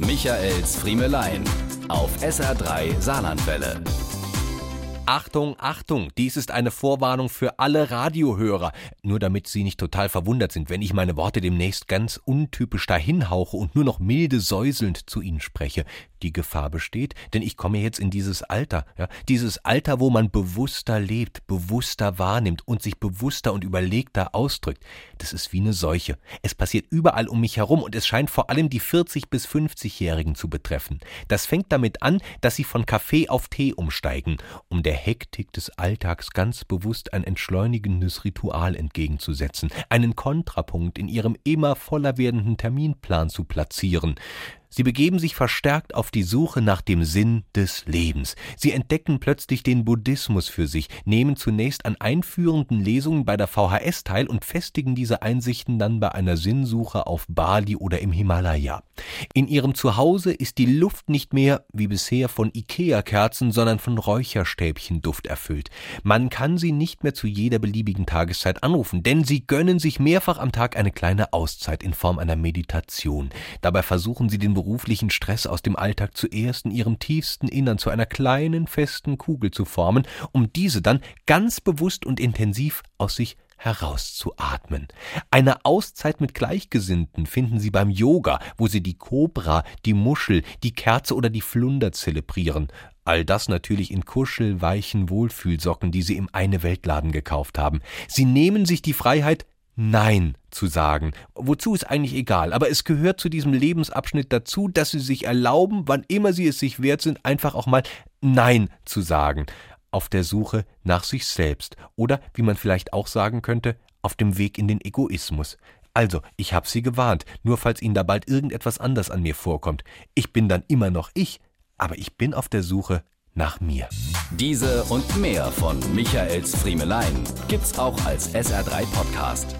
Michaels Friemelein auf SR3 Saarlandwelle. Achtung, Achtung, dies ist eine Vorwarnung für alle Radiohörer. Nur damit Sie nicht total verwundert sind, wenn ich meine Worte demnächst ganz untypisch dahinhauche und nur noch milde säuselnd zu Ihnen spreche. Die Gefahr besteht, denn ich komme jetzt in dieses Alter, ja, dieses Alter, wo man bewusster lebt, bewusster wahrnimmt und sich bewusster und überlegter ausdrückt. Das ist wie eine Seuche. Es passiert überall um mich herum und es scheint vor allem die 40 bis 50-Jährigen zu betreffen. Das fängt damit an, dass sie von Kaffee auf Tee umsteigen, um der Hektik des Alltags ganz bewusst ein entschleunigendes Ritual entgegenzusetzen, einen Kontrapunkt in ihrem immer voller werdenden Terminplan zu platzieren. Sie begeben sich verstärkt auf die Suche nach dem Sinn des Lebens. Sie entdecken plötzlich den Buddhismus für sich, nehmen zunächst an einführenden Lesungen bei der VHS teil und festigen diese Einsichten dann bei einer Sinnsuche auf Bali oder im Himalaya. In ihrem Zuhause ist die Luft nicht mehr, wie bisher, von Ikea-Kerzen, sondern von Räucherstäbchenduft erfüllt. Man kann sie nicht mehr zu jeder beliebigen Tageszeit anrufen, denn sie gönnen sich mehrfach am Tag eine kleine Auszeit in Form einer Meditation. Dabei versuchen sie den beruflichen Stress aus dem Alltag zuerst in ihrem tiefsten Innern zu einer kleinen, festen Kugel zu formen, um diese dann ganz bewusst und intensiv aus sich herauszuatmen. Eine Auszeit mit Gleichgesinnten finden Sie beim Yoga, wo Sie die Kobra, die Muschel, die Kerze oder die Flunder zelebrieren. All das natürlich in kuschelweichen Wohlfühlsocken, die Sie im Eine Weltladen gekauft haben. Sie nehmen sich die Freiheit, Nein zu sagen. Wozu ist eigentlich egal, aber es gehört zu diesem Lebensabschnitt dazu, dass sie sich erlauben, wann immer sie es sich wert sind, einfach auch mal Nein zu sagen. Auf der Suche nach sich selbst oder, wie man vielleicht auch sagen könnte, auf dem Weg in den Egoismus. Also, ich hab Sie gewarnt, nur falls Ihnen da bald irgendetwas anders an mir vorkommt. Ich bin dann immer noch ich, aber ich bin auf der Suche nach mir. Diese und mehr von Michaels Friemelein gibt's auch als SR3 Podcast.